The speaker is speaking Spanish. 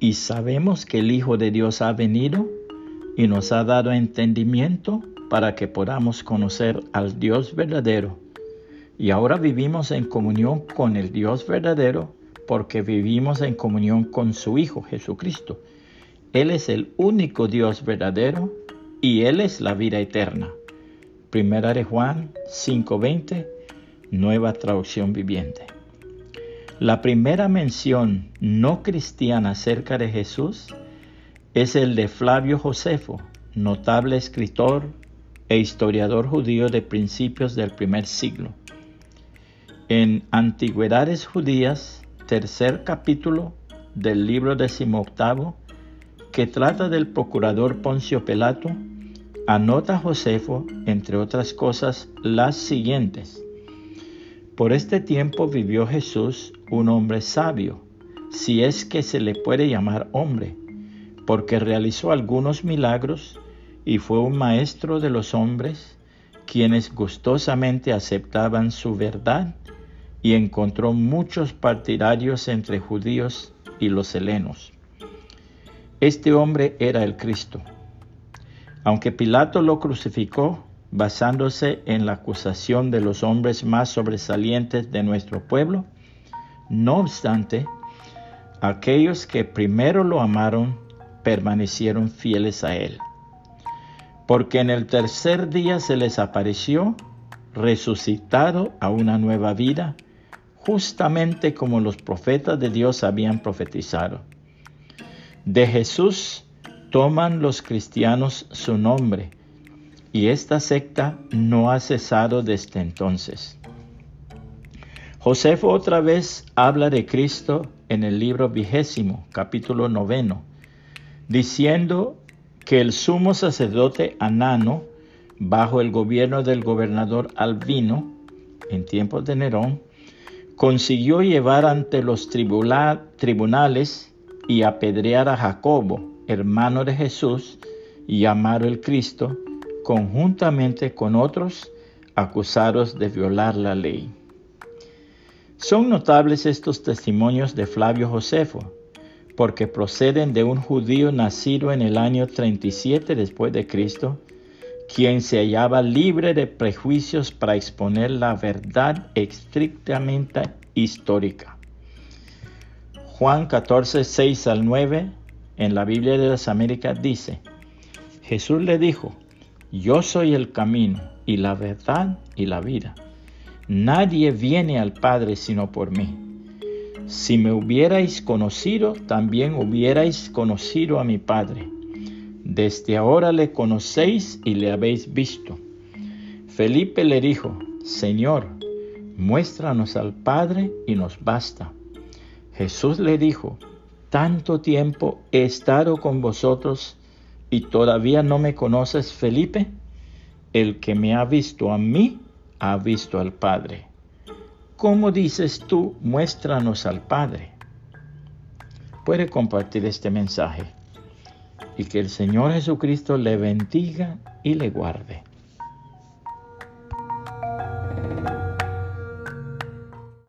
y sabemos que el Hijo de Dios ha venido y nos ha dado entendimiento para que podamos conocer al Dios verdadero. Y ahora vivimos en comunión con el Dios verdadero porque vivimos en comunión con su Hijo Jesucristo. Él es el único Dios verdadero y Él es la vida eterna. Primera de Juan 5:20, nueva traducción viviente. La primera mención no cristiana acerca de Jesús es el de Flavio Josefo, notable escritor e historiador judío de principios del primer siglo. En Antigüedades Judías, tercer capítulo del libro decimoctavo, que trata del procurador Poncio Pelato, anota Josefo, entre otras cosas, las siguientes. Por este tiempo vivió Jesús, un hombre sabio, si es que se le puede llamar hombre, porque realizó algunos milagros y fue un maestro de los hombres, quienes gustosamente aceptaban su verdad y encontró muchos partidarios entre judíos y los helenos. Este hombre era el Cristo. Aunque Pilato lo crucificó basándose en la acusación de los hombres más sobresalientes de nuestro pueblo, no obstante, aquellos que primero lo amaron permanecieron fieles a él. Porque en el tercer día se les apareció resucitado a una nueva vida, justamente como los profetas de Dios habían profetizado. De Jesús toman los cristianos su nombre y esta secta no ha cesado desde entonces. Josefo otra vez habla de Cristo en el libro vigésimo, capítulo noveno, diciendo que el sumo sacerdote Anano, bajo el gobierno del gobernador Albino, en tiempos de Nerón, consiguió llevar ante los tribunales y apedrear a Jacobo, hermano de Jesús, y llamado el Cristo, conjuntamente con otros acusados de violar la ley. Son notables estos testimonios de Flavio Josefo, porque proceden de un judío nacido en el año 37 después de Cristo, quien se hallaba libre de prejuicios para exponer la verdad estrictamente histórica. Juan 14, 6 al 9 en la Biblia de las Américas dice, Jesús le dijo, yo soy el camino y la verdad y la vida. Nadie viene al Padre sino por mí. Si me hubierais conocido, también hubierais conocido a mi Padre. Desde ahora le conocéis y le habéis visto. Felipe le dijo, Señor, muéstranos al Padre y nos basta. Jesús le dijo, tanto tiempo he estado con vosotros y todavía no me conoces, Felipe. El que me ha visto a mí, ha visto al Padre. ¿Cómo dices tú, muéstranos al Padre? Puede compartir este mensaje y que el Señor Jesucristo le bendiga y le guarde.